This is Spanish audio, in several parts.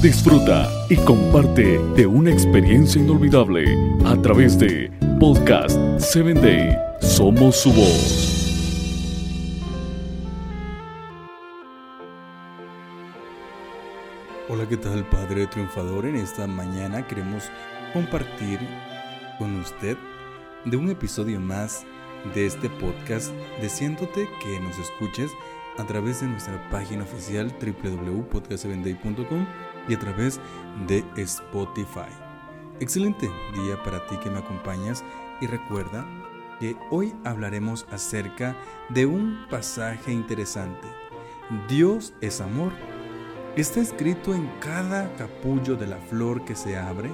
Disfruta y comparte de una experiencia inolvidable a través de Podcast 7 Day. Somos su voz. Hola, ¿qué tal Padre Triunfador? En esta mañana queremos compartir con usted de un episodio más de este podcast, deseándote que nos escuches a través de nuestra página oficial www.podcast7day.com y a través de Spotify. Excelente día para ti que me acompañas y recuerda que hoy hablaremos acerca de un pasaje interesante. Dios es amor Está escrito en cada capullo de la flor que se abre,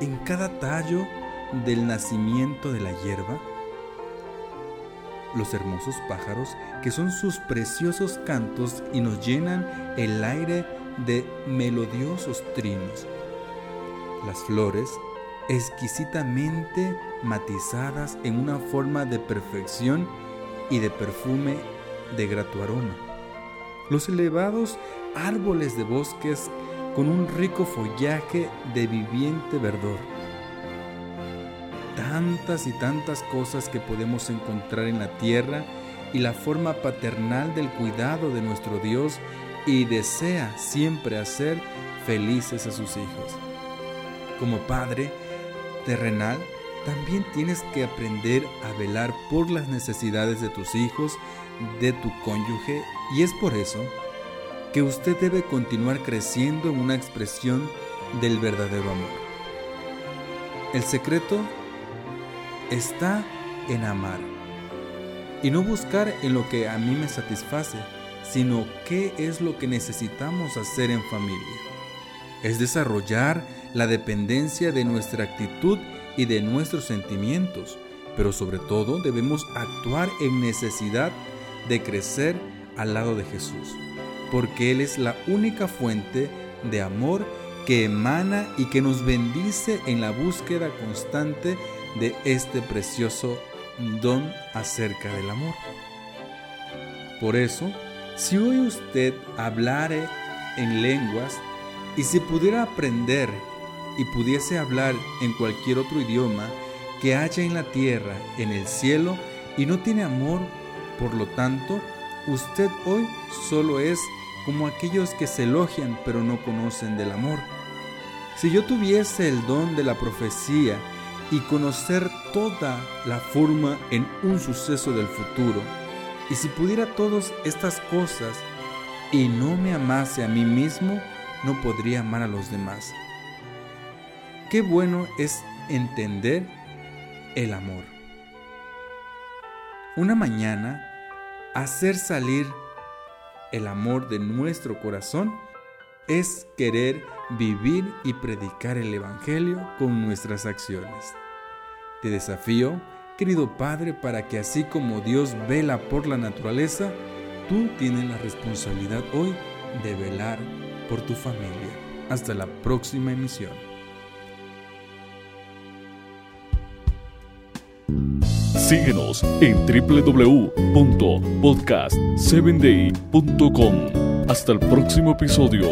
en cada tallo del nacimiento de la hierba. Los hermosos pájaros que son sus preciosos cantos y nos llenan el aire de melodiosos trinos. Las flores exquisitamente matizadas en una forma de perfección y de perfume de grato aroma. Los elevados árboles de bosques con un rico follaje de viviente verdor. Tantas y tantas cosas que podemos encontrar en la tierra y la forma paternal del cuidado de nuestro Dios y desea siempre hacer felices a sus hijos. Como padre terrenal, también tienes que aprender a velar por las necesidades de tus hijos, de tu cónyuge, y es por eso que usted debe continuar creciendo en una expresión del verdadero amor. El secreto está en amar y no buscar en lo que a mí me satisface, sino qué es lo que necesitamos hacer en familia. Es desarrollar la dependencia de nuestra actitud y de nuestros sentimientos, pero sobre todo debemos actuar en necesidad de crecer al lado de Jesús porque Él es la única fuente de amor que emana y que nos bendice en la búsqueda constante de este precioso don acerca del amor. Por eso, si hoy usted hablare en lenguas y si pudiera aprender y pudiese hablar en cualquier otro idioma que haya en la tierra, en el cielo, y no tiene amor, por lo tanto, usted hoy solo es como aquellos que se elogian pero no conocen del amor. Si yo tuviese el don de la profecía y conocer toda la forma en un suceso del futuro, y si pudiera todas estas cosas y no me amase a mí mismo, no podría amar a los demás. Qué bueno es entender el amor. Una mañana, hacer salir el amor de nuestro corazón es querer vivir y predicar el Evangelio con nuestras acciones. Te desafío, querido Padre, para que así como Dios vela por la naturaleza, tú tienes la responsabilidad hoy de velar por tu familia. Hasta la próxima emisión. Síguenos en www.podcast7day.com. Hasta el próximo episodio.